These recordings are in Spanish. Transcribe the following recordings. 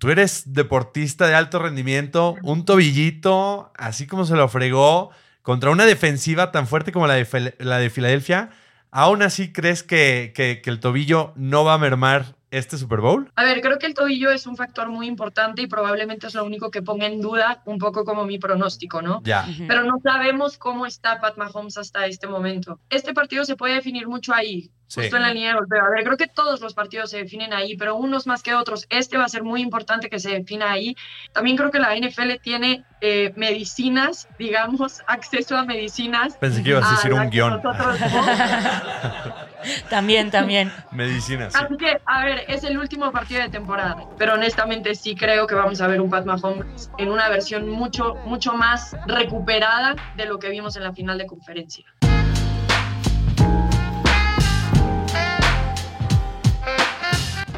tú eres deportista de alto rendimiento, un tobillito, así como se lo fregó, contra una defensiva tan fuerte como la de, la de Filadelfia, ¿aún así crees que, que, que el tobillo no va a mermar este Super Bowl? A ver, creo que el tobillo es un factor muy importante y probablemente es lo único que ponga en duda un poco como mi pronóstico, ¿no? Ya. Pero no sabemos cómo está Pat Mahomes hasta este momento. Este partido se puede definir mucho ahí, Sí. justo en la línea de golpeo. A ver, creo que todos los partidos se definen ahí, pero unos más que otros. Este va a ser muy importante que se defina ahí. También creo que la NFL tiene eh, medicinas, digamos, acceso a medicinas. Pensé que ibas a decir un que guion. También, también. Medicina, sí. Así que, a ver, es el último partido de temporada, pero honestamente sí creo que vamos a ver un Pat Mahomes en una versión mucho, mucho más recuperada de lo que vimos en la final de conferencia.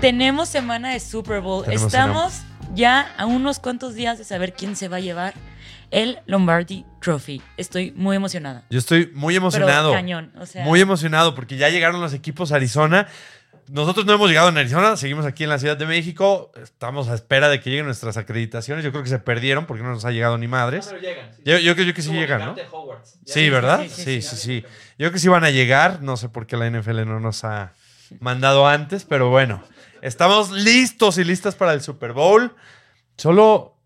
Tenemos semana de Super Bowl. Tenemos Estamos ya a unos cuantos días de saber quién se va a llevar el Lombardi Trophy. Estoy muy emocionada. Yo estoy muy Pero emocionado. cañón. O sea, Muy emocionado porque ya llegaron los equipos a Arizona. Nosotros no hemos llegado en Arizona, seguimos aquí en la Ciudad de México. Estamos a espera de que lleguen nuestras acreditaciones. Yo creo que se perdieron porque no nos ha llegado ni madres. pero llegan. sí. Yo, yo creo que sí llegan, ¿no? Sí. ¿verdad? sí, Sí, sí, sí, sí. Yo creo que sí van a llegar. No sé por qué la NFL no nos ha mandado antes, pero bueno. Estamos listos y listas para el Super Bowl. Solo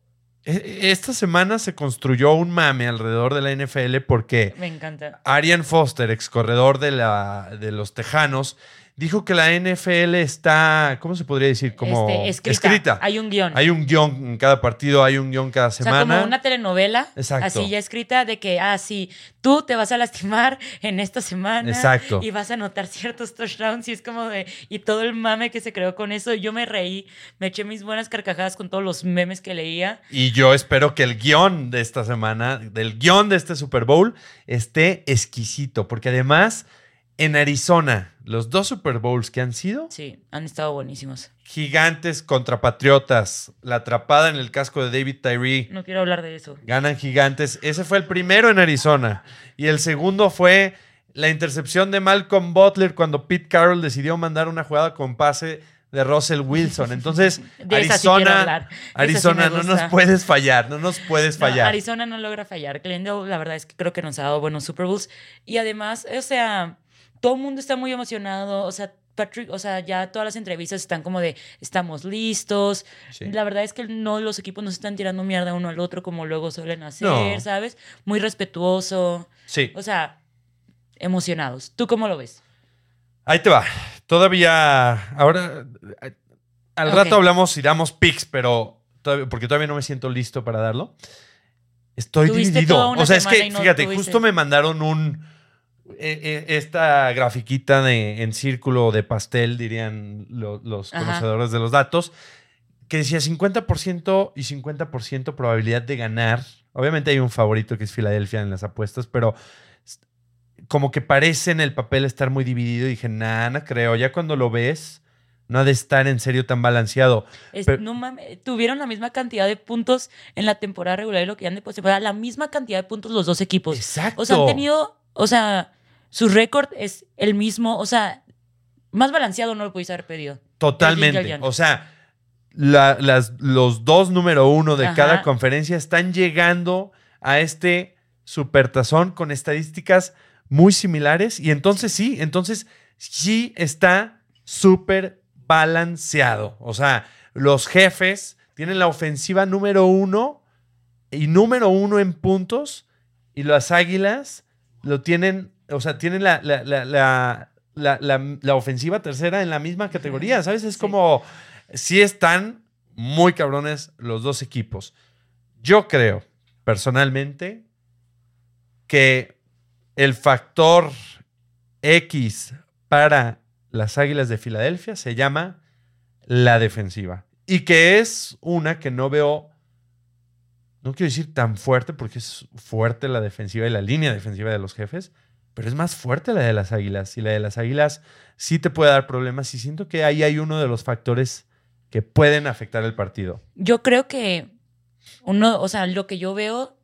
e- esta semana se construyó un mame alrededor de la NFL porque me encanta. Arian Foster, ex corredor de, la, de los Tejanos, dijo que la NFL está, ¿cómo se podría decir? Como Este, escrita. Hay un guion. Hay un guion en cada partido, hay un guion cada o sea, semana. como una telenovela, Exacto. así ya escrita, de que, ah, sí, tú te vas a lastimar en esta semana. Exacto. Y vas a anotar ciertos touchdowns. Y es como de. Y todo el mame que se creó con eso. Yo me reí, me eché mis buenas carcajadas con todos los memes que leía. Y yo espero que el guion de esta semana, del guion de este Super Bowl, esté exquisito, porque además en Arizona, los dos Super Bowls que han sido, Sí, han estado buenísimos. gigantes contra patriotas, la atrapada en el casco de David Tyree, No quiero hablar de eso. ganan gigantes. Ese fue el primero en Arizona. Y el segundo fue la intercepción de Malcolm Butler cuando Pete Carroll decidió mandar una jugada con pase de Russell Wilson. Entonces, De sí Arizona, sí Arizona, no nos puedes fallar, no nos puedes No, fallar. Arizona no logra fallar. Glendale, la verdad es que creo que nos ha dado buenos Super Bowls. Y además, o sea, todo el mundo está muy emocionado. O sea, Patrick, o sea, ya todas las entrevistas están como de estamos listos. Sí. La verdad es que no los equipos no se están tirando mierda uno al otro como luego suelen hacer, No. ¿sabes? Muy respetuoso. Sí. O sea, emocionados. ¿Tú cómo lo ves? Ahí te va. Todavía. Ahora. Al rato hablamos y damos picks, pero. todavía- porque todavía no me siento listo para darlo. Estoy dividido. O sea, es que, no fíjate, tuviste. justo me mandaron un. Eh, eh, esta grafiquita de, en círculo de pastel, dirían lo- los Ajá. conocedores de los datos, que decía 50% y 50% probabilidad de ganar. Obviamente hay un favorito que es Filadelfia en las apuestas, pero como que parece en el papel estar muy dividido. Y dije, nah, no creo. Ya cuando lo ves, no ha de estar en serio tan balanceado. Es- Pero- no mames, tuvieron la misma cantidad de puntos en la temporada regular y lo que han de postemporada, la misma cantidad de puntos los dos equipos. Exacto. O sea, han tenido, o sea, su récord es el mismo, o sea, más balanceado no lo pudiste haber pedido. Totalmente. O sea, la- las, los dos número uno de Ajá. cada conferencia están llegando a este supertazón con estadísticas muy similares. Y entonces sí, entonces sí está súper balanceado. O sea, los jefes tienen la ofensiva número uno y número uno en puntos. Y las águilas lo tienen, o sea, tienen la, la, la, la, ofensiva tercera en la misma categoría, ¿sabes? Es Sí. como, sí están muy cabrones los dos equipos. Yo creo, personalmente, que el factor X para las Águilas de Filadelfia se llama la defensiva. Y que es una que no veo, no quiero decir tan fuerte, porque es fuerte la defensiva y la línea defensiva de los jefes, pero es más fuerte la de las Águilas. Y la de las Águilas sí te puede dar problemas. Y siento que ahí hay uno de los factores que pueden afectar el partido. Yo creo que uno, o sea, lo que yo veo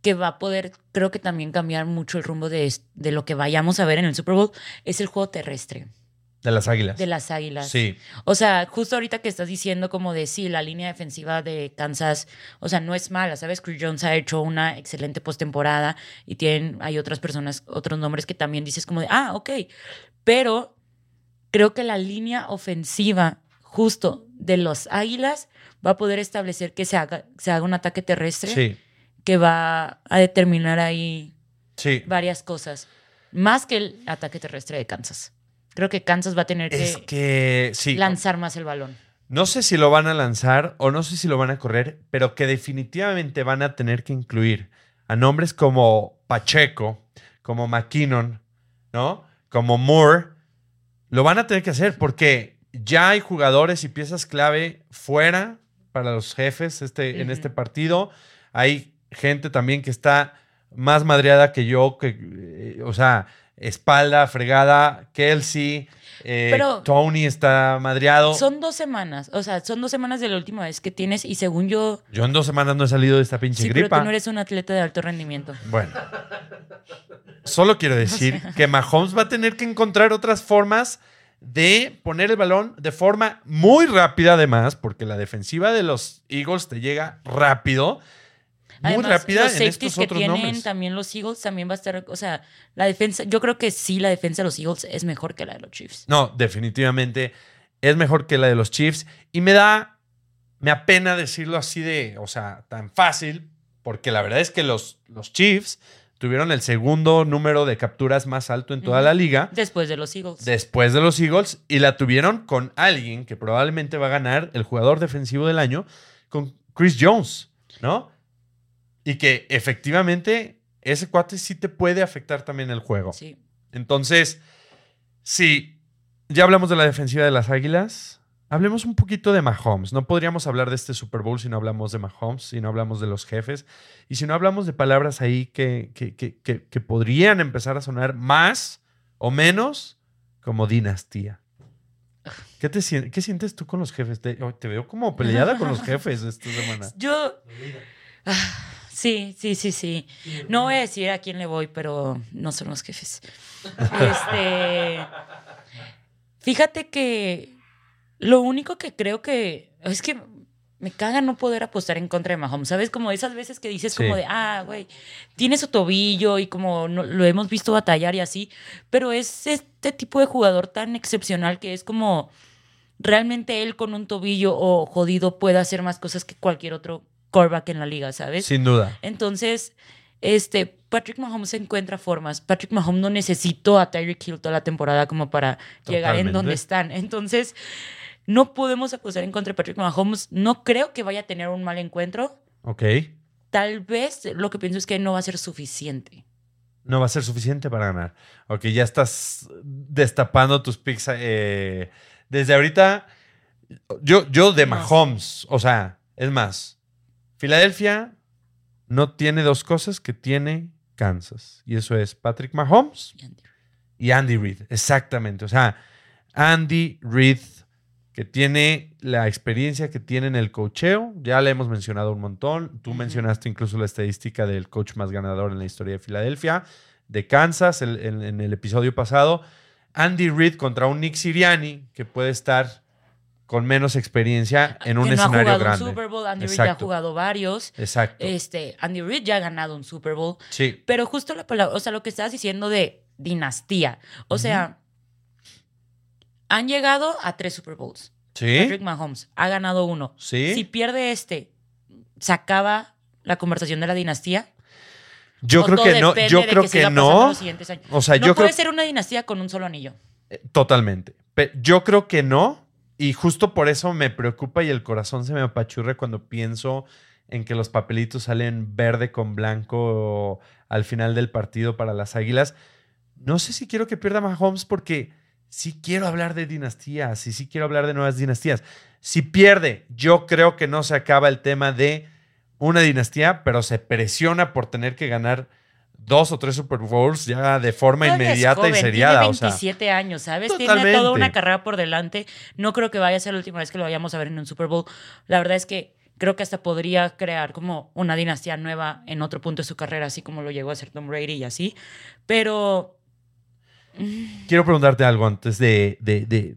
que va a poder, creo que también cambiar mucho el rumbo de, de lo que vayamos a ver en el Super Bowl es el juego terrestre. De las águilas. de las Águilas. Sí. O sea, justo ahorita que estás diciendo como de sí, la línea defensiva de Kansas, o sea, no es mala, ¿sabes? Chris Jones ha hecho una excelente postemporada y tienen, hay otras personas, otros nombres que también dices como de, ah, ok. Pero creo que la línea ofensiva justo de los Águilas va a poder establecer que se haga, se haga un ataque terrestre Sí. que va a determinar ahí Sí. varias cosas. Más que el ataque terrestre de Kansas. Creo que Kansas va a tener Es que que sí. lanzar más el balón. No sé si lo van a lanzar o no sé si lo van a correr, pero que definitivamente van a tener que incluir a nombres como Pacheco, como McKinnon, ¿no? Como Moore. Lo van a tener que hacer porque ya hay jugadores y piezas clave fuera para los jefes este, en este partido. Hay gente también que está más madreada que yo, que, eh, o sea, espalda, fregada, Kelsey, eh, Pero- Tony está madreado. Son dos semanas, o sea, son dos semanas de la última vez que tienes y según yo, Yo en dos semanas no he salido de esta pinche sí, pero gripa. tú no eres un atleta de alto rendimiento. Bueno. Solo quiero decir que Mahomes va a tener que encontrar otras formas de poner el balón de forma muy rápida, además, porque la defensiva de los Eagles te llega rápido. Muy Además, rápida los en estos que otros tienen nombres. también los Eagles también va a estar, o sea, la defensa, yo creo que sí, la defensa de los Eagles es mejor que la de los Chiefs. No, definitivamente es mejor que la de los Chiefs. Y me da, me apena decirlo así de, o sea, tan fácil, porque la verdad es que los, los Chiefs tuvieron el segundo número de capturas más alto en toda la liga. Después de los Eagles. después de los Eagles y la tuvieron con alguien que probablemente va a ganar el jugador defensivo del año, con Chris Jones, ¿no? Y que efectivamente ese cuate sí te puede afectar también el juego. Sí. Entonces, sí, ya hablamos de la defensiva de las Águilas. Hablemos un poquito de Mahomes. No podríamos hablar de este Super Bowl si no hablamos de Mahomes, si no hablamos de los jefes y si no hablamos de palabras ahí que, que, que- que- que podrían empezar a sonar más o menos como dinastía. ¿Qué, te, qué sientes tú con los jefes? Te, oh, te veo como peleada con los jefes esta semana. Yo. Sí, sí, sí, sí. No voy a decir a quién le voy, pero no son los jefes. Este. Fíjate que lo único que creo que. Es que me caga no poder apostar en contra de Mahomes. ¿Sabes? Como esas veces que dices, como de, ah, güey, tiene su tobillo y como no- lo hemos visto batallar y así. Pero es este tipo de jugador tan excepcional que es como. Realmente él con un tobillo o jodido puede hacer más cosas que cualquier otro quarterback en la liga, ¿sabes? Sin duda. Entonces, este, Patrick Mahomes encuentra formas. Patrick Mahomes no necesitó a Tyreek Hill toda la temporada como para llegar en donde están. Entonces, no podemos apostar en contra de Patrick Mahomes. No creo que vaya a tener un mal encuentro. Ok. Tal vez lo que pienso es que no va a ser suficiente. No va a ser suficiente para ganar. Ok, ya estás destapando tus picks. eh, desde ahorita, yo, yo de. Mahomes, o sea, es más, Filadelfia no tiene dos cosas que tiene Kansas. Y eso es Patrick Mahomes y Andy Reid. Exactamente. O sea, Andy Reid, que tiene la experiencia que tiene en el cocheo, ya le hemos mencionado un montón. Tú mencionaste incluso la estadística del coach más ganador en la historia de Filadelfia, de Kansas, el- en, en el episodio pasado. Andy Reid contra un Nick Siriani, que puede estar con menos experiencia en un que no ha escenario jugado grande. un Super Bowl. Andy Reid ya ha jugado varios. Exacto. Este, Andy Reid ya ha ganado un Super Bowl. sí. Pero justo la palabra, o sea, lo que estabas diciendo de dinastía. O sea, han llegado a tres Super Bowls. Sí. Patrick Mahomes ha ganado uno. Sí. Si pierde este, ¿se acaba la conversación de la dinastía? Yo ¿O creo que no. Yo creo que no. O sea, no yo creo puede ser una dinastía con un solo anillo. Totalmente. Pe- Yo creo que no. Y justo por eso me preocupa y el corazón se me apachurra cuando pienso en que los papelitos salen verde con blanco al final del partido para las Águilas. No sé si quiero que pierda Mahomes porque sí quiero hablar de dinastías y sí quiero hablar de nuevas dinastías. Si pierde, yo creo que no se acaba el tema de una dinastía, pero se presiona por tener que ganar dos o tres Super Bowls ya de forma Todavía inmediata y seriada. Tiene o sea. 27 años, ¿sabes? Tiene Totalmente. toda una carrera por delante. No creo que vaya a ser la última vez que lo vayamos a ver en un Super Bowl. La verdad es que creo que hasta podría crear como una dinastía nueva en otro punto de su carrera, así como lo llegó a hacer Tom Brady y así. Pero quiero preguntarte algo antes de, de, de,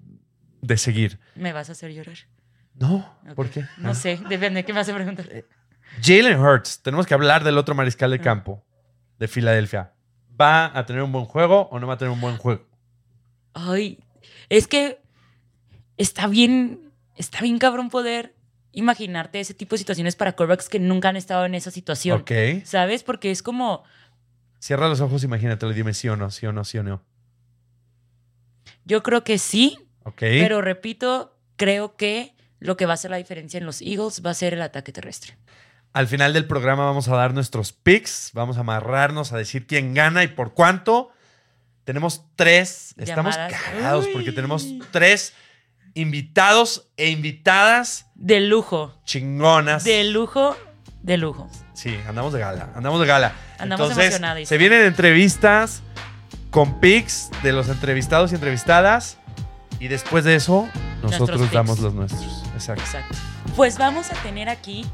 de seguir. Me vas a hacer llorar. No. ¿por qué? No Ah. sé, depende. ¿Qué me vas a preguntar? Jalen Hurts, tenemos que hablar del otro mariscal de Ah. campo de Filadelfia. ¿Va a tener un buen juego o no va a tener un buen juego? Ay, es que está bien, está bien cabrón poder imaginarte ese tipo de situaciones para quarterbacks que nunca han estado en esa situación. Ok. ¿Sabes? Porque es como, Cierra los ojos, imagínatelo y dime sí o no, sí o no, sí o no. yo creo que sí, Ok. pero repito, creo que lo que va a hacer la diferencia en los Eagles va a ser el ataque terrestre. Al final del programa vamos a dar nuestros picks, vamos a amarrarnos a decir quién gana y por cuánto. Tenemos tres, estamos Llamadas. cagados Uy. porque tenemos tres invitados e invitadas De lujo, chingonas. de lujo, de lujo. Sí, andamos de gala, andamos de gala. Andamos Entonces, se vienen entrevistas con picks de los entrevistados y entrevistadas y después de eso nosotros damos los nuestros. Exacto. Exacto. Pues vamos a tener aquí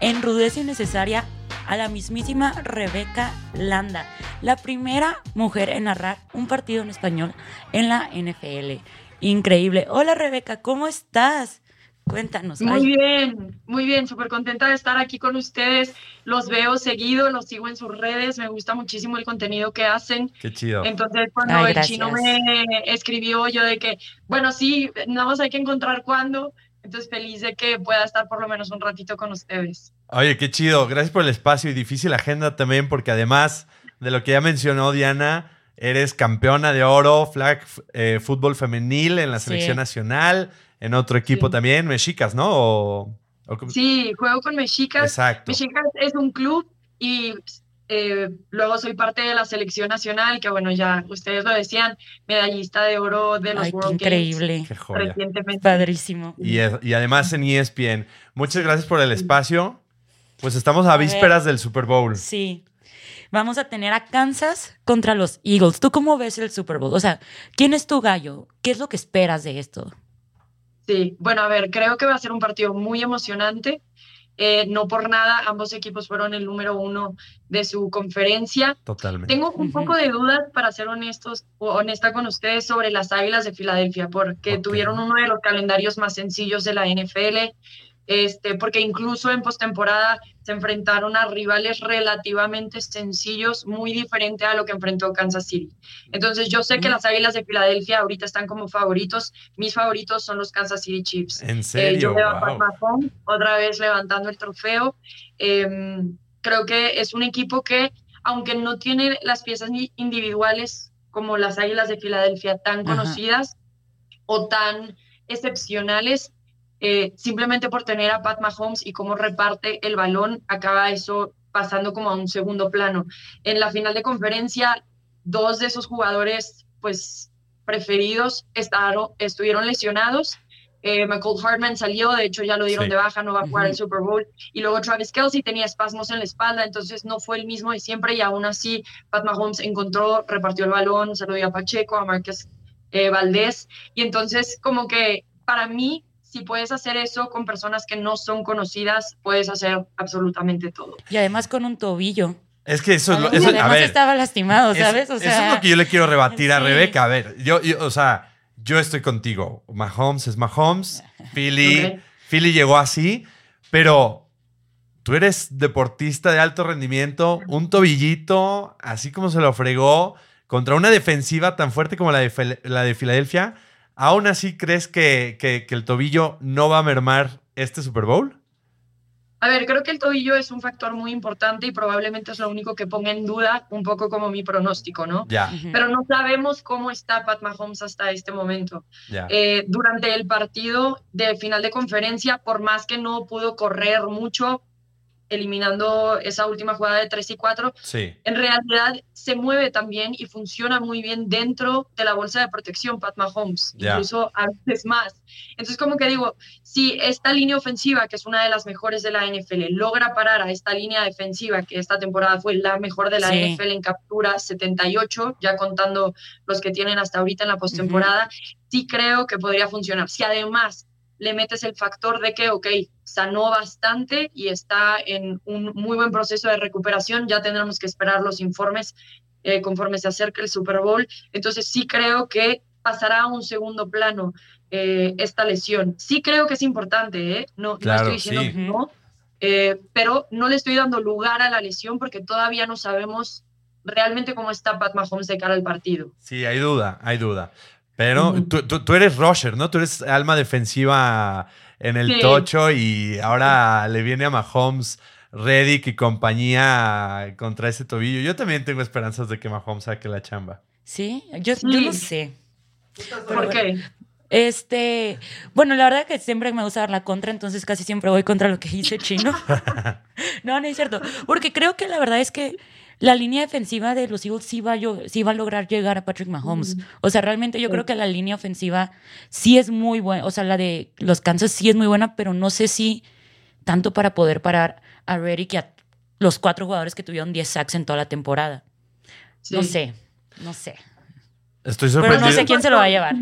en rudeza innecesaria a la mismísima Rebeca Landa, la primera mujer en narrar un partido en español en la NFL. Increíble. Hola Rebeca, ¿cómo estás? Cuéntanos. Muy Ay, bien, muy bien, súper contenta de estar aquí con ustedes. Los veo seguido, los sigo en sus redes, me gusta muchísimo el contenido que hacen. Qué chido. Entonces, cuando Ay, el chino me escribió, yo de que, bueno, sí, nada más hay que encontrar cuándo. Entonces, feliz de que pueda estar por lo menos un ratito con ustedes. Oye, qué chido. Gracias por el espacio y difícil agenda también, porque además de lo que ya mencionó Diana, eres campeona de oro, flag eh, fútbol femenil en la Sí. selección nacional, en otro equipo Sí. también, mexicas, ¿no? O- o- Sí, juego con Mexicas. Exacto. Mexicas es un club y eh, luego soy parte de la selección nacional, que bueno, ya ustedes lo decían, medallista de oro de los ay, World increíble. Games recientemente. Padrísimo. Y, es- y además en ESPN. Muchas gracias por el espacio. Pues estamos a, A ver. vísperas del Super Bowl. Sí. Vamos a tener a Kansas contra los Eagles. ¿Tú cómo ves el Super Bowl? O sea, ¿quién es tu gallo? ¿Qué es lo que esperas de esto? Sí, bueno, a ver, creo que va a ser un partido muy emocionante. Eh, no por nada, ambos equipos fueron el número uno de su conferencia. Totalmente. Tengo un poco de dudas, para ser honestos o honesta con ustedes, sobre las Águilas de Filadelfia, porque tuvieron uno de los calendarios más sencillos de la NFL, este, porque incluso en postemporada se enfrentaron a rivales relativamente sencillos, muy diferente a lo que enfrentó Kansas City. Entonces, yo sé que las Águilas de Filadelfia ahorita están como favoritos. Mis favoritos son los Kansas City Chiefs. En Eh, serio, yo veo a. Mahomes otra vez levantando el trofeo. Em, creo que es un equipo que, aunque no tiene las piezas individuales como las Águilas de Filadelfia tan Ajá. conocidas o tan excepcionales, eh, simplemente por tener a Pat Mahomes y cómo reparte el balón, acaba eso pasando como a un segundo plano. En la final de conferencia, dos de esos jugadores, pues, preferidos estaron, estuvieron lesionados. Eh, McCall Hartman salió, de hecho ya lo dieron Sí. de baja, no va a jugar el Super Bowl. Y luego Travis Kelsey tenía espasmos en la espalda, entonces no fue el mismo de siempre y aún así Pat Mahomes encontró, repartió el balón, se lo dio a Pacheco, a Márquez eh, Valdés. Y entonces como que para mí, si puedes hacer eso con personas que no son conocidas, puedes hacer absolutamente todo. Y además con un tobillo. Es que eso es lo. Eso- a ver, estaba lastimado, es- ¿sabes? O eso sea, es lo que yo le quiero rebatir a sí. Rebeca. A ver, yo, yo- o sea, yo estoy contigo. Mahomes es Mahomes. Philly. Philly llegó así, pero tú eres deportista de alto rendimiento, un tobillito, así como se lo fregó, contra una defensiva tan fuerte como la de, la de Filadelfia. ¿Aún así crees que, que- que el tobillo no va a mermar este Super Bowl? A ver, creo que el tobillo es un factor muy importante y probablemente es lo único que ponga en duda un poco como mi pronóstico, ¿no? Ya, ujú. Pero no sabemos cómo está Pat Mahomes hasta este momento. ya. Eh, durante el partido de final de conferencia, por más que no pudo correr mucho, eliminando esa última jugada de 3 y 4, sí. en realidad se mueve también y funciona muy bien dentro de la bolsa de protección Pat Mahomes, Ya. incluso a veces más. Entonces, como que digo, si esta línea ofensiva, que es una de las mejores de la NFL, logra parar a esta línea defensiva, que esta temporada fue la mejor de la Sí. NFL en captura, 78, ya contando los que tienen hasta ahorita en la postemporada, sí creo que podría funcionar. Si además le metes el factor de que, ok, sanó bastante y está en un muy buen proceso de recuperación, ya tendremos que esperar los informes eh, conforme se acerca el Super Bowl. Entonces sí creo que pasará a un segundo plano eh, esta lesión. Sí creo que es importante, ¿eh? no, Claro, no estoy diciendo sí. que no, eh, pero no le estoy dando lugar a la lesión porque todavía no sabemos realmente cómo está Pat Mahomes de cara al partido. Sí, hay duda, hay duda. Pero tú, tú- tú eres rusher, ¿no? Tú eres alma defensiva en el Sí. tocho y ahora le viene a Mahomes, Reddick y compañía contra ese tobillo. Yo también tengo esperanzas de que Mahomes saque la chamba. Sí, yo, yo Sí. no sé. ¿Por bueno. qué? Este, bueno, la verdad que siempre me gusta dar la contra, entonces casi siempre voy contra lo que dice Chino. no, no es cierto. Porque creo que la verdad es que la línea defensiva de los Eagles sí va, a, yo- sí va a lograr llegar a Patrick Mahomes. O sea, realmente yo Sí. creo que la línea ofensiva sí es muy buena. O sea, la de los Kansas sí es muy buena, pero no sé si tanto para poder parar a Reddick y a los cuatro jugadores que tuvieron 10 sacks en toda la temporada. No sé, no sé. Estoy Pero sorprendido. no sé quién se lo va a llevar.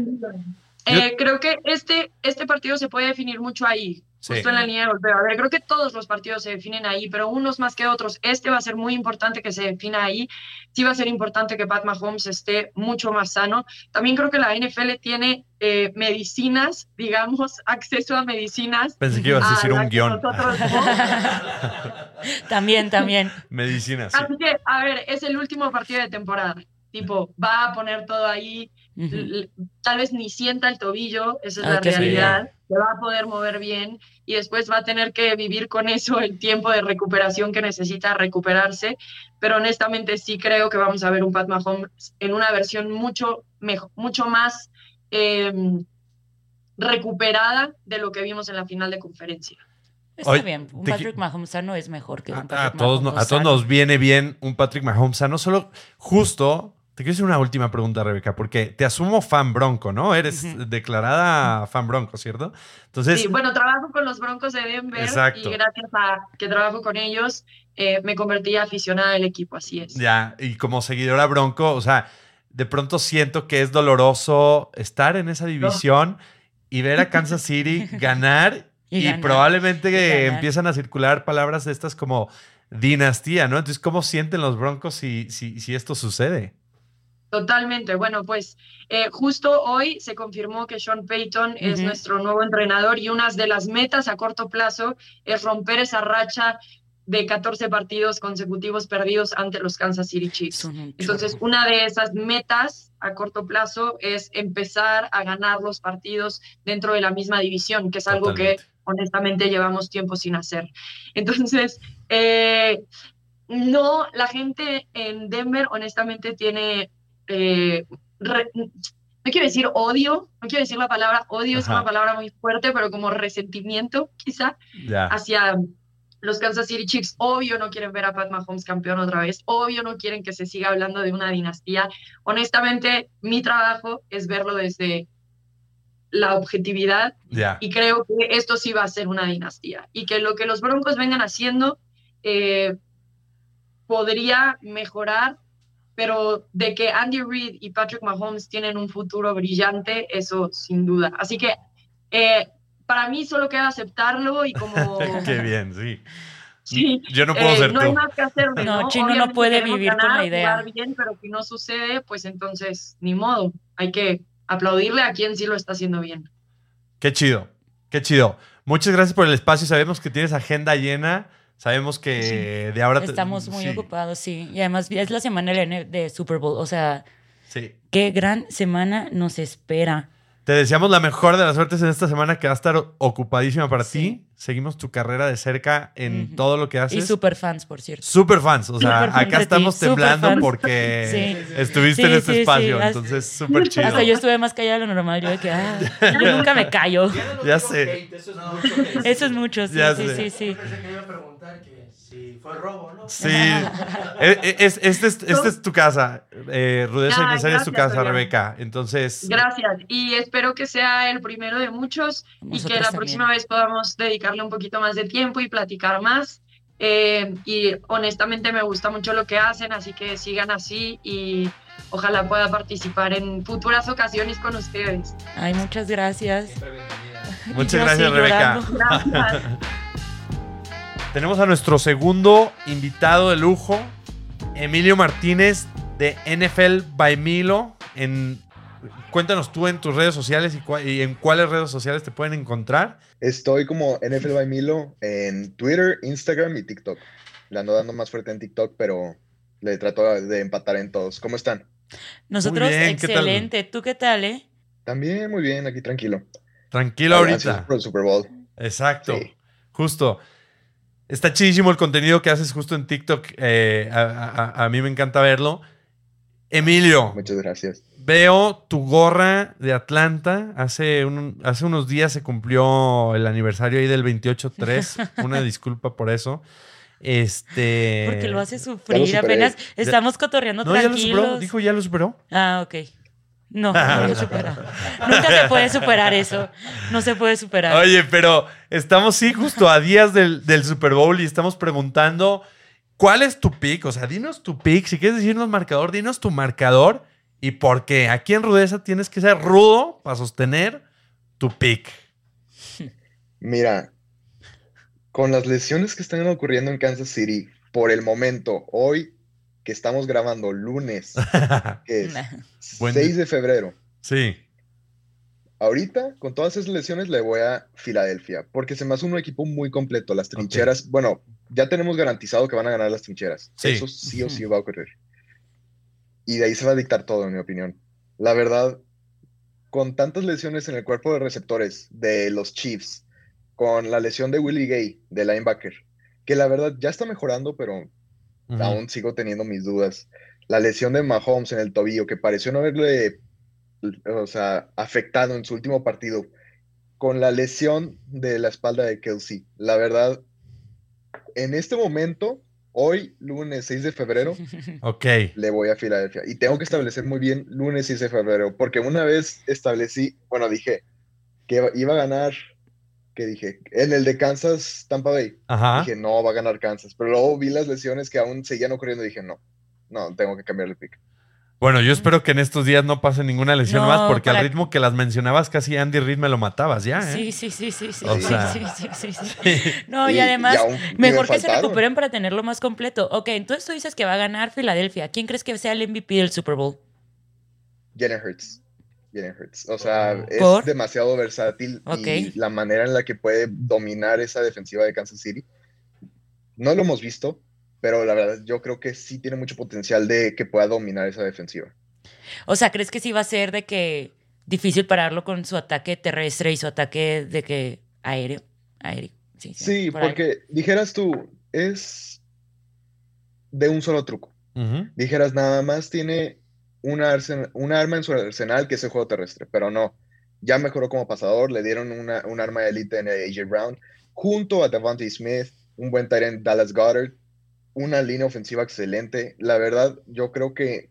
Eh, creo que este, este partido se puede definir mucho ahí. Justo en la línea de golpeo. A ver, creo que todos los partidos se definen ahí, pero unos más que otros. Este va a ser muy importante que se defina ahí. Sí va a ser importante que Pat Mahomes esté mucho más sano. También creo que la NFL tiene eh, medicinas, digamos, acceso a medicinas. Pensé que ibas a decir la un guion. nosotros también, también. Medicina, sí. Así que, a ver, es el último partido de temporada. Tipo, va a poner todo ahí, Tal vez ni sienta el tobillo, esa es Ay, la realidad, se va a poder mover bien y después va a tener que vivir con eso el tiempo de recuperación que necesita recuperarse, pero honestamente sí creo que vamos a ver un Pat Mahomes en una versión mucho, mejor, mucho más eh, recuperada de lo que vimos en la final de conferencia. Está Oye, bien. Un te Patrick Mahomes sano es mejor que un A, a Patrick todos, no- Mahomes a todos nos viene bien un Patrick Mahomes sano. Solo justo, te quiero hacer una última pregunta, Rebeca, porque te asumo fan bronco, ¿no? Eres declarada fan bronco, ¿cierto? Entonces, Sí, bueno, trabajo con los Broncos de Denver Exacto. y gracias a que trabajo con ellos eh, me convertí aficionada del equipo, así es. ya, y como seguidora bronco, o sea, de pronto siento que es doloroso estar en esa división y ver a Kansas City ganar y, Y ganar, probablemente y empiezan a circular palabras de estas como dinastía, ¿no? Entonces, ¿cómo sienten los broncos si, si, si esto sucede? Totalmente. Bueno, pues eh, justo hoy se confirmó que Sean Payton es nuestro nuevo entrenador y una de las metas a corto plazo es romper esa racha de 14 partidos consecutivos perdidos ante los Kansas City Chiefs. Un Entonces, una de esas metas a corto plazo es empezar a ganar los partidos dentro de la misma división, que es algo que honestamente llevamos tiempo sin hacer. Entonces, eh, no, la gente en Denver honestamente tiene, eh, re- no quiero decir odio, no quiero decir la palabra odio, es Ajá. una palabra muy fuerte, pero como resentimiento quizá hacia los Kansas City Chiefs. Obvio no quieren ver a Pat Mahomes campeón otra vez. Obvio no quieren que se siga hablando de una dinastía. Honestamente, mi trabajo es verlo desde la objetividad y creo que esto sí va a ser una dinastía y que lo que los Broncos vengan haciendo eh, podría mejorar, pero de que Andy Reid y Patrick Mahomes tienen un futuro brillante, eso sin duda. Así que eh, para mí solo queda aceptarlo y como... Qué bien, sí. Sí, Yo no puedo eh, ser no tú. hay más que hacerle, No, ¿no? Chino no Obviamente puede queremos vivir con la ganar, idea. jugar bien, pero si no sucede, pues entonces ni modo. Hay que aplaudirle a quien sí lo está haciendo bien. Qué chido, qué chido. Muchas gracias por el espacio. Sabemos que tienes agenda llena. Sabemos que de ahora... Estamos muy sí, ocupados, sí. Y además es la semana de Super Bowl. O sea, Sí. qué gran semana nos espera. Te deseamos la mejor de las suertes en esta semana que va a estar ocupadísima para Sí. ti. Seguimos tu carrera de cerca en todo lo que Y haces. super fans, por cierto. Super fans. O sea, acá estamos temblando fans. porque Sí. estuviste Sí, en este espacio. Entonces, súper chido. Hasta yo estuve más callada de lo normal. Yo de que, ah, yo nunca me callo. Ya, no Ya digo sé. hate, eso es mucho. Eso es mucho, sí, Ya sí, sé. sí, sí. Fue robo, ¿no? Sí. Eh, eh, es, este es, esta es tu casa. Eh, Rudeza Ay, Innecesaria es tu gracias, casa, Adrián. Rebeca. Entonces, Gracias. Y espero que sea el primero de muchos y que Nosotros la también. próxima vez podamos dedicarle un poquito más de tiempo y platicar más. Eh, y honestamente me gusta mucho lo que hacen, así que sigan así y ojalá pueda participar en futuras ocasiones con ustedes. Ay, muchas gracias. Muchas gracias, Rebeca. Gracias. Tenemos a nuestro segundo invitado de lujo, Emilio Martínez, de NFL by Milo. En, cuéntanos tú en tus redes sociales y, cua- y en cuáles redes sociales te pueden encontrar. Estoy como NFL by Milo en Twitter, Instagram y TikTok. Le ando dando más fuerte en TikTok, pero le trato de empatar en todos. ¿Cómo están? Nosotros, bien, ¿qué tal? excelente. ¿Tú qué tal, eh? También muy bien, aquí tranquilo. Tranquilo ahorita. Por el Super Bowl. Exacto. Sí. Justo. Está chidísimo el contenido que haces justo en TikTok. eh, a, a- a mí me encanta verlo. Emilio, Muchas gracias. veo tu gorra de Atlanta. Hace, un- hace unos días se cumplió el aniversario ahí del 28-3. Una disculpa por eso. Este. Porque lo hace sufrir. Apenas estamos cotorreando No, ya lo superó. tranquilos. Dijo, ya lo superó. Ah, ok. No, no lo supera. Nunca se puede superar eso. No se puede superar. Oye, pero estamos sí justo a días del, del Super Bowl y estamos preguntando cuál es tu pick. O sea, dinos tu pick. Si quieres decirnos marcador, dinos tu marcador y por qué. Aquí en Rudeza tienes que ser rudo para sostener tu pick. Mira, con las lesiones que están ocurriendo en Kansas City, por el momento, hoy que estamos grabando lunes, que es Nah. Buen 6 de febrero, sí. ahorita con todas esas lesiones le voy a Filadelfia, porque se me hace un equipo muy completo. Las trincheras, bueno, ya tenemos garantizado que van a ganar las trincheras. Sí. Eso sí o sí va a ocurrir. Y de ahí se va a dictar todo, en mi opinión. La verdad, con tantas lesiones en el cuerpo de receptores de los Chiefs, con la lesión de Willie Gay, de linebacker, que la verdad ya está mejorando, pero Aún sigo teniendo mis dudas. La lesión de Mahomes en el tobillo, que pareció no haberle, o sea, afectado en su último partido, con la lesión de la espalda de Kelsey. La verdad, en este momento, hoy, lunes 6 de febrero, Ok. le voy a Filadelfia. Y tengo que establecer muy bien lunes 6 de febrero, porque una vez establecí, bueno, dije que iba a ganar, que dije, en el de Kansas, Tampa Bay. Ajá. Dije, no, va a ganar Kansas. Pero luego vi las lesiones que aún seguían ocurriendo y dije, no, no, tengo que cambiar el pick. Bueno, yo espero que en estos días no pase ninguna lesión No, más, porque al ritmo que las mencionabas, casi Andy Reid me lo matabas ya, ¿eh? Sí, sí, sí, sí, sí, O sí, sea. sí, sí, sí, sí. No, y Y- además, y mejor me que se recuperen para tenerlo más completo. Ok, entonces tú dices que va a ganar Filadelfia. ¿Quién crees que sea el MVP del Super Bowl? Jalen Hurts. Jalen Hurts. O sea, es ¿Por? demasiado versátil Ok. y la manera en la que puede dominar esa defensiva de Kansas City. No lo hemos visto, pero la verdad yo creo que sí tiene mucho potencial de que pueda dominar esa defensiva. O sea, ¿crees que sí va a ser de que difícil pararlo con su ataque terrestre y su ataque de que aéreo? Aéreo. Sí, Sí, por ahí. porque dijeras tú, es de un solo truco. Ujú. Dijeras, nada más tiene una, arma en su arsenal que es el juego terrestre, pero no. Ya mejoró como pasador, le dieron una, un arma de élite en AJ Brown, junto a Devontae Smith, un buen tight end Dallas Goddard, una línea ofensiva excelente. La verdad, yo creo que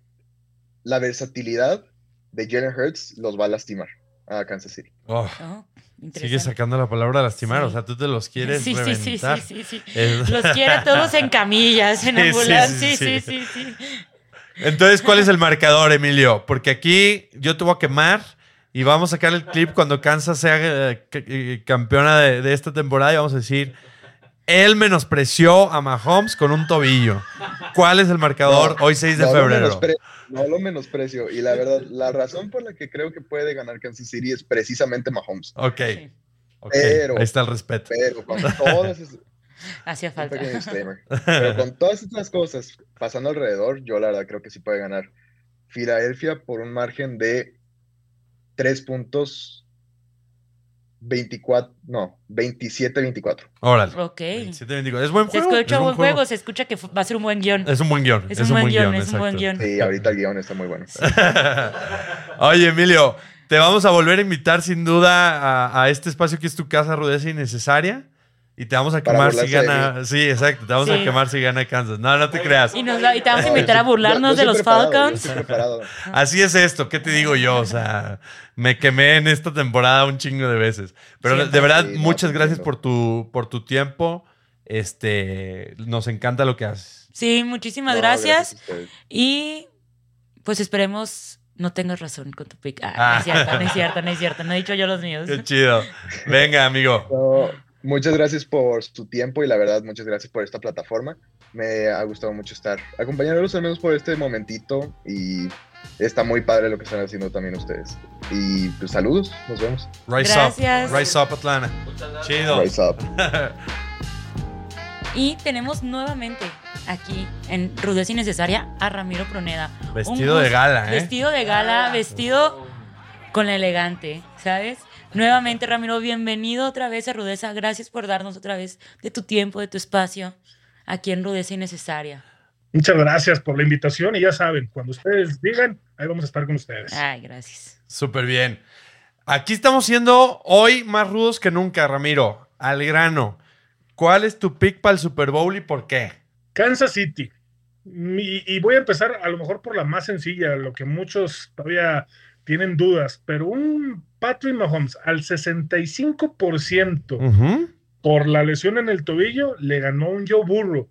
la versatilidad de Jalen Hurts los va a lastimar a Kansas City. Oh, Oh, sigue sacando la palabra lastimar, Sí. o sea, tú te los quieres sí, sí, sí, sí, reventar. sí, sí. Es- Los quiere todos en camillas, en Sí, sí, ambulancia. sí, Sí, sí. Entonces, ¿cuál es el marcador, Emilio? Porque aquí yo te voy a quemar y vamos a sacar el clip cuando Kansas sea eh, eh, campeona de, de esta temporada y vamos a decir, él menospreció a Mahomes con un tobillo. ¿Cuál es el marcador No, hoy 6 de No lo, febrero? menospre- no lo menosprecio. Y la verdad, la razón por la que creo que puede ganar Kansas City es precisamente Mahomes. Ok, Sí. ok, Pero- ahí está el respeto. Pero con todas esas, Hacía un falta. pequeño disclaimer. Pero con todas estas cosas pasando alrededor, yo la verdad creo que sí puede ganar Filadelfia por un margen de 3 puntos 24, no, 27-24. Órale. Ok. 27-25. Es buen Se juego. escucha es buen juego, se escucha que va a ser un buen guion. Es un buen guion. Es un buen guion, es un buen guion. Sí, ahorita el guion está muy bueno. Oye, Emilio, te vamos a volver a invitar sin duda a, a este espacio que es tu casa rudeza innecesaria. Y te vamos a quemar si gana. Sí, exacto. Te vamos a quemar si gana Kansas. No, no te creas. Y, nos, va- y te vamos a invitar a burlarnos yo de los Falcons. Así es esto. ¿Qué te digo yo? O sea, me quemé en esta temporada un chingo de veces. Pero Siempre. de verdad, Sí, muchas gracias por tu, por tu tiempo. Este, nos encanta lo que haces. Sí, muchísimas No, gracias. Y pues esperemos no tengas razón con tu pick. Ah, Ah. no es cierto, no es cierto, no es cierto. No he dicho yo los míos. Qué chido. Venga, amigo. Muchas gracias por su tiempo y la verdad, muchas gracias por esta plataforma. Me ha gustado mucho estar acompañándolos al menos por este momentito y está muy padre lo que están haciendo también ustedes. Y pues saludos, nos vemos. Rise Gracias. up. Rise up, Atlanta. Chido. Rise up. Y tenemos nuevamente aquí en Rudeza Innecesaria a Ramiro Proneda. Un Vestido de gala, ¿eh? Vestido de gala, vestido con elegante, ¿sabes? Nuevamente, Ramiro, bienvenido otra vez a Rudeza. Gracias por darnos otra vez de tu tiempo, de tu espacio aquí en Rudeza Innecesaria. Muchas gracias por la invitación y ya saben, cuando ustedes digan, ahí vamos a estar con ustedes. Ay, gracias. Súper bien. Aquí estamos siendo hoy más rudos que nunca, Ramiro. Al grano. ¿Cuál es tu pick para el Super Bowl y por qué? Kansas City. Y, y voy a empezar a lo mejor por la más sencilla, lo que muchos todavía tienen dudas, pero un Patrick Mahomes al 65% Ujú. por la lesión en el tobillo le ganó un Joe Burrow,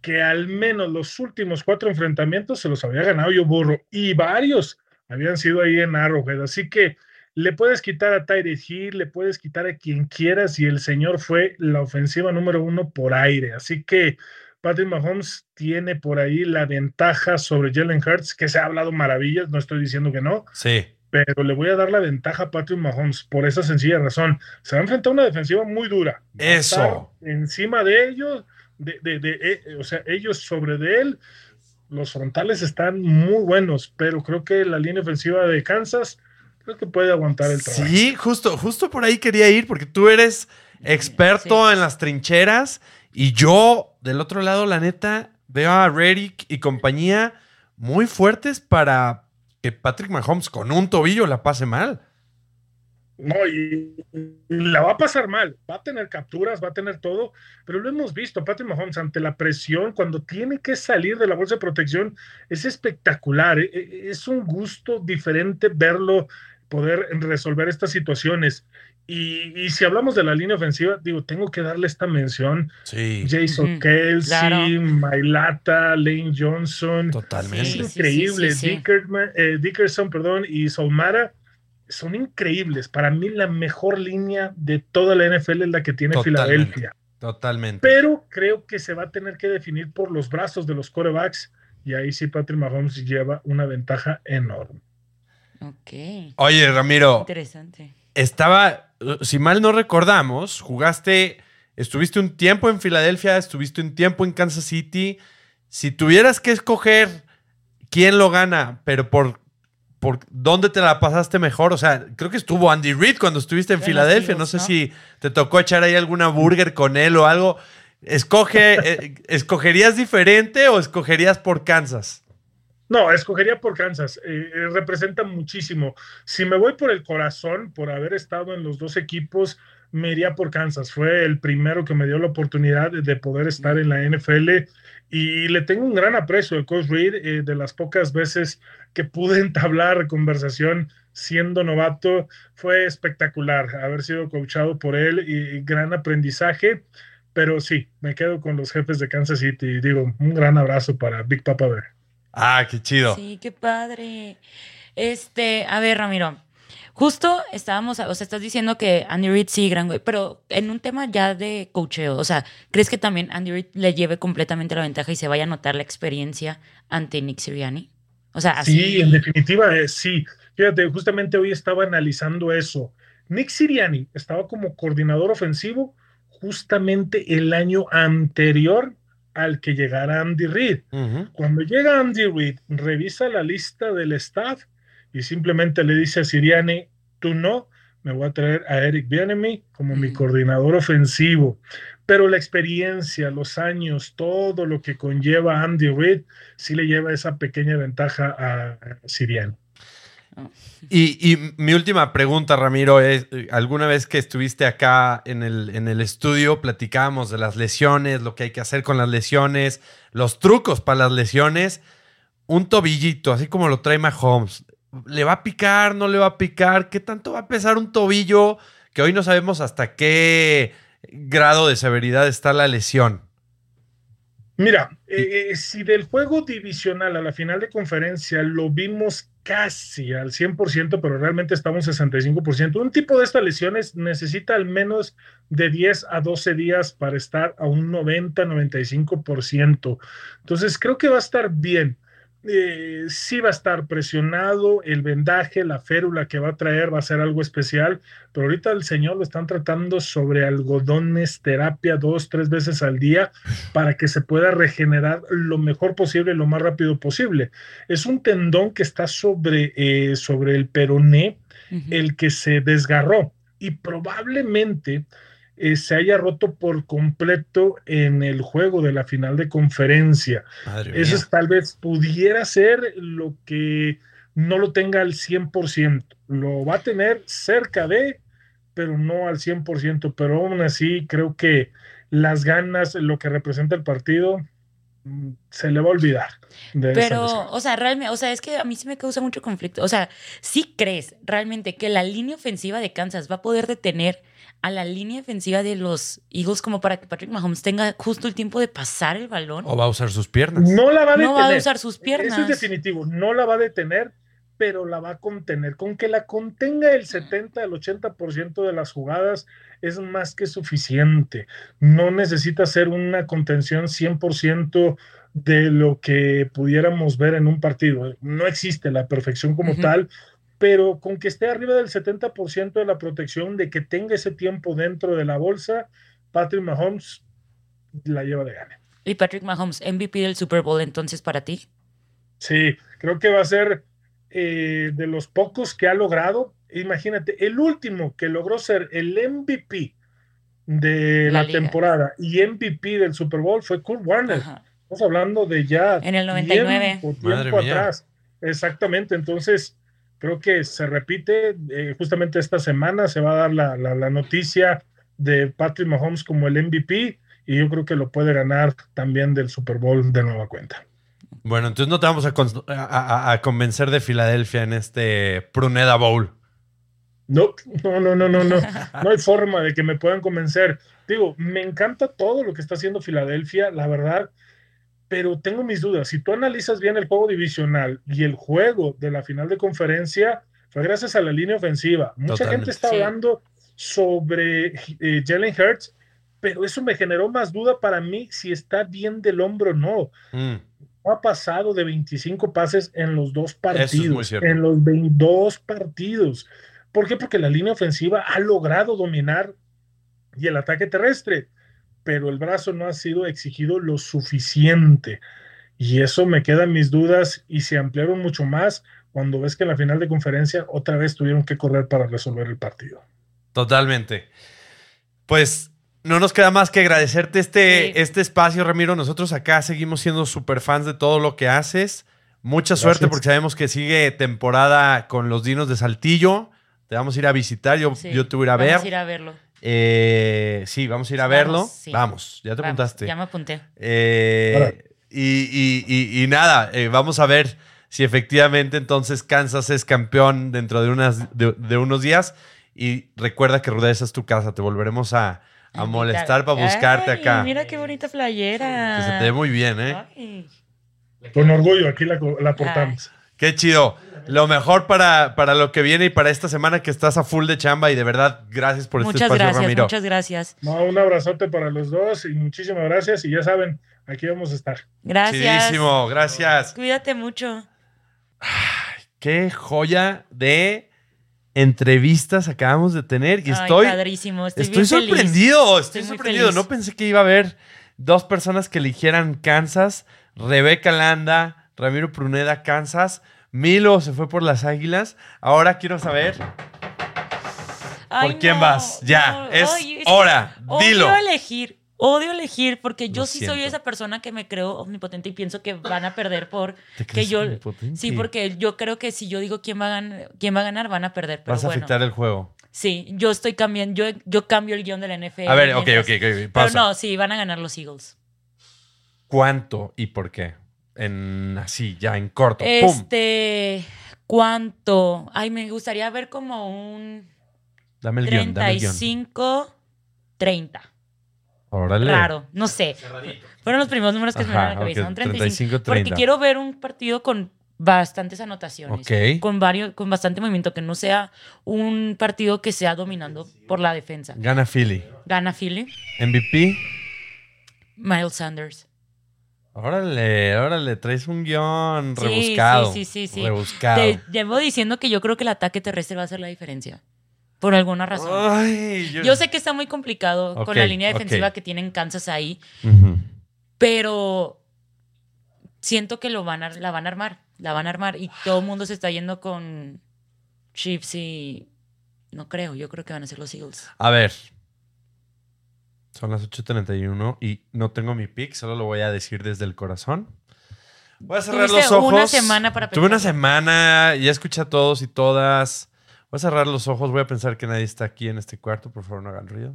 que al menos los últimos cuatro enfrentamientos se los había ganado Joe Burrow y varios habían sido ahí en Arrowhead. Así que le puedes quitar a Tyree Hill, le puedes quitar a quien quieras y el señor fue la ofensiva número uno por aire. Así que Patrick Mahomes tiene por ahí la ventaja sobre Jalen Hurts, que se ha hablado maravillas, no estoy diciendo que no, Sí. pero le voy a dar la ventaja a Patrick Mahomes por esa sencilla razón. Se va a enfrentar a una defensiva muy dura. Eso. Encima de ellos, de, de- de- eh, o sea, ellos sobre de él. Los frontales están muy buenos, pero creo que la línea ofensiva de Kansas creo que puede aguantar el trabajo. Sí, justo, justo por ahí quería ir, porque tú eres experto en las trincheras y yo, del otro lado, la neta, veo a Reddick y compañía muy fuertes para que Patrick Mahomes con un tobillo la pase mal. No, y, la va a pasar mal. Va a tener capturas, va a tener todo, pero lo hemos visto. Patrick Mahomes ante la presión, cuando tiene que salir de la bolsa de protección, es espectacular. E- e- Es un gusto diferente verlo poder resolver estas situaciones. Y, y si hablamos de la línea ofensiva, digo, tengo que darle esta mención. Sí, Jason Kelsey, claro. Mailata, Lane Johnson. totalmente. Sí, Es increíble. sí, sí, sí. Dickerman- eh, Dickerson, perdón, y Solmara son increíbles. Para mí, la mejor línea de toda la NFL es la que tiene Totalmente. Filadelfia. Totalmente. Pero creo que se va a tener que definir por los brazos de los corebacks. Y ahí sí, Patrick Mahomes lleva una ventaja enorme. Ok. Oye, Ramiro, Interesante. Estaba, si mal no recordamos, jugaste, estuviste un tiempo en Filadelfia, estuviste un tiempo en Kansas City. Si tuvieras que escoger quién lo gana, pero por, por dónde te la pasaste mejor, o sea, creo que estuvo Andy Reid cuando estuviste en Filadelfia. No sé ¿no? si te tocó echar ahí alguna burger con él o algo. Escoge, eh, ¿escogerías diferente o escogerías por Kansas? No, escogería por Kansas. Eh, eh, representa muchísimo. Si me voy por el corazón, por haber estado en los dos equipos, me iría por Kansas. Fue el primero que me dio la oportunidad de, de poder estar en la NFL y le tengo un gran aprecio al Coach Reed. eh, de las pocas veces que pude entablar conversación siendo novato, fue espectacular haber sido coachado por él y, y gran aprendizaje. Pero sí, me quedo con los jefes de Kansas City y digo, un gran abrazo para Big Papa Bear. Ah, qué chido. Sí, qué padre. Este, a ver, Ramiro. Justo estábamos, o sea, estás diciendo que Andy Reid sí, gran güey, pero en un tema ya de cocheo, o sea, ¿crees que también Andy Reid le lleve completamente la ventaja y se vaya a notar la experiencia ante Nick Sirianni? O sea, así. Sí, en definitiva, eh, sí. Fíjate, justamente hoy estaba analizando eso. Nick Siriani estaba como coordinador ofensivo justamente el año anterior al que llegara Andy Reid. Cuando llega Andy Reid, revisa la lista del staff y simplemente le dice a Siriani, tú no, me voy a traer a Eric Bienemy como mi coordinador ofensivo. Pero la experiencia, los años, todo lo que conlleva Andy Reid, sí le lleva esa pequeña ventaja a a Y, mi última pregunta, Ramiro, es, alguna vez que estuviste acá en el, en el estudio, platicábamos de las lesiones, lo que hay que hacer con las lesiones, los trucos para las lesiones. Un tobillito, así como lo trae Mahomes, ¿le va a picar, no le va a picar? ¿Qué tanto va a pesar un tobillo que hoy no sabemos hasta qué grado de severidad está la lesión? Mira, eh, eh, si del juego divisional a la final de conferencia lo vimos casi al 100%, pero realmente estamos 65%, un tipo de estas lesiones necesita al menos de 10 a 12 días para estar a un 90-95%. Entonces, creo que va a estar bien eh, sí va a estar presionado, el vendaje, la férula que va a traer va a ser algo especial, pero ahorita el señor lo están tratando sobre algodones, terapia dos, tres veces al día para que se pueda regenerar lo mejor posible, lo más rápido posible. Es un tendón que está sobre, eh, sobre el peroné, el que se desgarró y probablemente eh, se haya roto por completo en el juego de la final de conferencia. Eso es, tal vez pudiera ser lo que no lo tenga al 100%. Lo va a tener cerca de, pero no al 100%. Pero aún así creo que las ganas, lo que representa el partido, mm, se le va a olvidar. Pero, o sea, realmente, o sea, es que a mí sí me causa mucho conflicto. O sea, ¿sí crees realmente que la línea ofensiva de Kansas va a poder detener a la línea defensiva de los Eagles como para que Patrick Mahomes tenga justo el tiempo de pasar el balón. ¿O va a usar sus piernas? No la va a detener. No va a usar sus piernas. Eso es definitivo. No la va a detener, pero la va a contener. Con que la contenga el 70 al 80% de las jugadas es más que suficiente. No necesita ser una contención 100% de lo que pudiéramos ver en un partido. No existe la perfección como tal, pero con que esté arriba del 70% de la protección, de que tenga ese tiempo dentro de la bolsa, Patrick Mahomes la lleva de gane. ¿Y Patrick Mahomes, MVP del Super Bowl entonces para ti? Sí, creo que va a ser eh, de los pocos que ha logrado. Imagínate, el último que logró ser el MVP de la, temporada y MVP del Super Bowl fue Kurt Warner. Estamos hablando de ya en el 99 tiempo, atrás. Exactamente, entonces creo que se repite, eh, justamente esta semana se va a dar la, la, noticia de Patrick Mahomes como el MVP y yo creo que lo puede ganar también del Super Bowl de nueva cuenta. Bueno, entonces no te vamos a, a, convencer de Filadelfia en este Pruneda Bowl. No, no, no, no, no, no. No hay forma de que me puedan convencer. Digo, me encanta todo lo que está haciendo Filadelfia, la verdad pero tengo mis dudas. Si tú analizas bien el juego divisional y el juego de la final de conferencia, fue gracias a la línea ofensiva. Mucha gente está hablando sobre eh, Jalen Hurts, pero eso me generó más duda para mí si está bien del hombro o no. Mm. Ha pasado de 25 pases en los dos partidos. en los 22 partidos. ¿Por qué? Porque la línea ofensiva ha logrado dominar y el ataque terrestre pero el brazo no ha sido exigido lo suficiente. Y eso me quedan mis dudas y se ampliaron mucho más cuando ves que en la final de conferencia otra vez tuvieron que correr para resolver el partido. Totalmente. Pues no nos queda más que agradecerte este, este espacio, Ramiro. Nosotros acá seguimos siendo súper fans de todo lo que haces. Mucha suerte porque sabemos que sigue temporada con los Dinos de Saltillo. Te vamos a ir a visitar, yo, yo te voy a ir a ver. Vamos a ir a verlo. Eh, sí, vamos a ir a verlo. Vamos, ya te apuntaste. Ya me apunté. Eh, y, nada, eh, vamos a ver si efectivamente entonces Kansas es campeón dentro de, unas, de, unos días. Y recuerda que Rudeza es tu casa, te volveremos a, molestar para buscarte acá. Mira qué bonita playera. Que se te ve muy bien, ¿eh? Con orgullo, aquí la, la portamos. Qué chido lo mejor para, para lo que viene y para esta semana que estás a full de chamba y de verdad, gracias por este espacio, gracias, Ramiro. Muchas gracias. un abrazote para los dos y muchísimas gracias. Y ya saben, aquí vamos a estar. Gracias. Chidísimo, gracias. Cuídate mucho. qué joya de entrevistas acabamos de tener y estoy, estoy, sorprendido, estoy, sorprendido. No pensé que iba a haber dos personas que eligieran Kansas, Rebeca Landa, Ramiro Pruneda, Kansas. Milo se fue por las águilas. Ahora quiero saber. ¿Por quién vas? Ya, es, hora. Dilo. Odio elegir, odio elegir, porque yo sí soy esa persona que me creo omnipotente y pienso que van a perder por que yo. Sí, porque yo creo que si yo digo quién va a ganar, quién va a ganar, van a perder. Pero Vas a afectar el juego. Sí, yo estoy cambiando, yo, yo cambio el guion de la NFL. A ver, ok, ok, ok. Pero no, sí, van a ganar los Eagles. ¿Cuánto y por qué? En así, ya en corto. Este, ¿cuánto? Ay, me gustaría ver como un dame el 35, 30. Órale. raro, no sé. Cerradito. Fueron los primeros números que se me dieron a la cabeza. ok, un 35. 35-30. Porque quiero ver un partido con bastantes anotaciones. Ok. Con varios, con bastante movimiento, que no sea un partido que sea dominando por la defensa. Gana Philly. Gana Philly, MVP. Miles Sanders. Órale, órale, traes un guion Sí, rebuscado. sí, sí, sí, sí. Rebuscado. Te llevo diciendo que yo creo que el ataque terrestre va a hacer la diferencia. Por alguna razón. Ay, Yo sé que está muy complicado con la línea defensiva que tienen Kansas ahí, pero siento que lo van a, la van a armar, la van a armar y todo el mundo se está yendo con Chiefs y no creo, yo creo que van a ser los Eagles. A ver. Son las 8.31 y no tengo mi pick, solo lo voy a decir desde el corazón. Voy a cerrar los ojos. una semana para Tuve una semana, ya escuché a todos y todas. Voy a cerrar los ojos, voy a pensar que nadie está aquí en este cuarto, por favor no hagan ruido.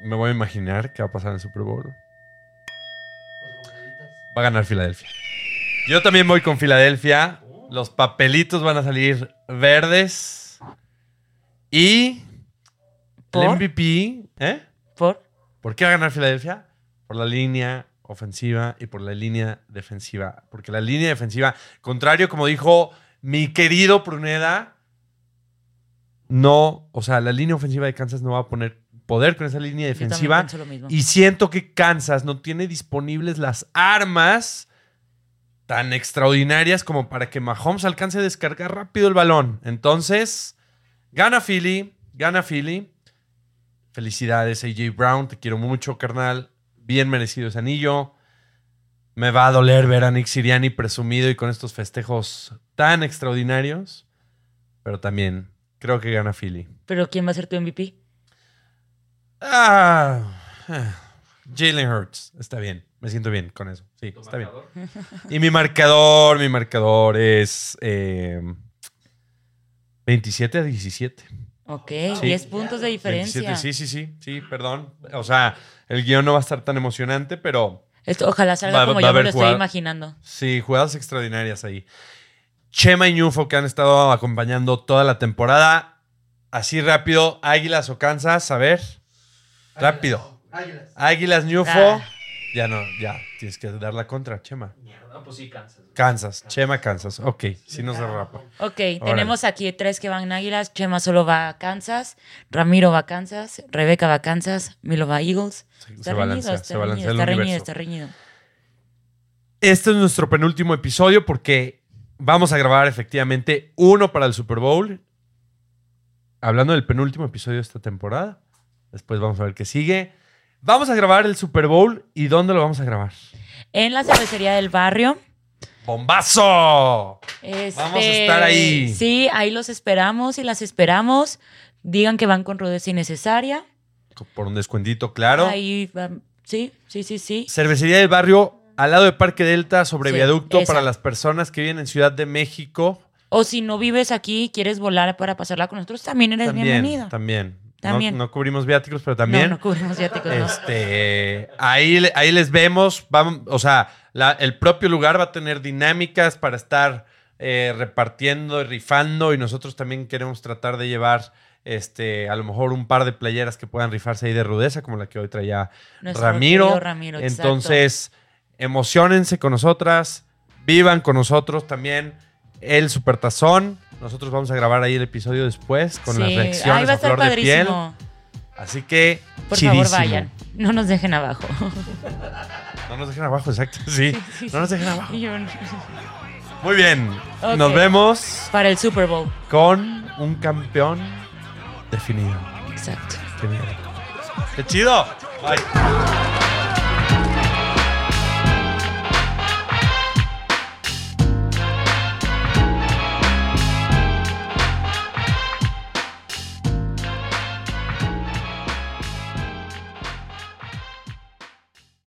Me voy a imaginar qué va a pasar en el Super Bowl. Va a ganar Filadelfia. Yo también voy con Filadelfia. Los papelitos van a salir verdes. Y ¿Por? el MVP, ¿eh? ¿Por? ¿Por qué va a ganar Filadelfia? Por la línea ofensiva y por la línea defensiva. Porque la línea defensiva, contrario, como dijo mi querido Pruneda, no, o sea, la línea ofensiva de Kansas no va a poner poder con esa línea defensiva. pienso lo mismo. Y siento que Kansas no tiene disponibles las armas tan extraordinarias como para que Mahomes alcance a descargar rápido el balón. Entonces, gana Philly, gana Philly. Felicidades, AJ Brown, te quiero mucho, carnal. Bien merecido ese anillo. Me va a doler ver a Nick Siriani presumido y con estos festejos tan extraordinarios. Pero también creo que gana Philly. Pero ¿quién va a ser tu MVP? Ah, ah, Jalen Hurts. Está bien. Me siento bien con eso. Sí, está bien. Y mi marcador, mi marcador es eh, 27 a 17. Ok, Sí. 10 puntos de diferencia. 27, sí, sí, sí, sí, perdón. O sea, el guion no va a estar tan emocionante, pero Esto, ojalá salga Va- como va yo me lo estoy imaginando. sí, jugadas extraordinarias ahí. Chema y Ñufo que han estado acompañando toda la temporada. Así rápido, Águilas o Kansas, a ver. Rápido. Águilas. Águilas, Ñufo. Ah. Ya no, ya, tienes que dar la contra, Chema. Mierda, pues sí, Kansas. Kansas, Chema, Kansas. Ok, sí nos derrapa. Ok, tenemos aquí tres que van en Águilas. Chema solo va a Kansas. Ramiro va a Kansas. Rebeca va a Kansas. Milo va a Eagles. Se, Está se reñido, balancea, está se balancea reñido, el está reñido, está reñido. Este es nuestro penúltimo episodio porque vamos a grabar efectivamente uno para el Super Bowl. Hablando del penúltimo episodio de esta temporada. Después vamos a ver qué sigue. Vamos a grabar el Super Bowl y ¿dónde lo vamos a grabar? En la cervecería del barrio. ¡Bombazo! Este, Vamos a estar ahí. Sí, ahí los esperamos y las esperamos. Digan que van con rudeza innecesaria. Por un descuentito, claro. Ahí van- Sí, sí, sí, sí. Cervecería del barrio al lado de Parque Delta sobre Sí, viaducto esa. para las personas que viven en Ciudad de México. O si no vives aquí y quieres volar para pasarla con nosotros, también eres También, bienvenido. también. No- También. No, cubrimos viáticos, pero también. No, no cubrimos viáticos, no. Este, ahí, ahí les vemos. Vamos, o sea, la- el propio lugar va a tener dinámicas para estar eh, repartiendo y rifando. Y nosotros también queremos tratar de llevar este, a lo mejor un par de playeras que puedan rifarse ahí de rudeza, como la que hoy traía Ramiro. Ramiro, exacto. Entonces, emocionense con nosotras, vivan con nosotros también el Supertazón. Nosotros vamos a grabar ahí el episodio después con las reacciones va a flor de piel. Así que, Por chidísimo. favor, vayan. No nos dejen abajo. No nos dejen abajo, exacto. Sí, Sí, no nos dejen abajo. Muy bien. Nos vemos Para el Super Bowl. con un campeón definido. Exacto. Qué. ¡Qué chido! Bye.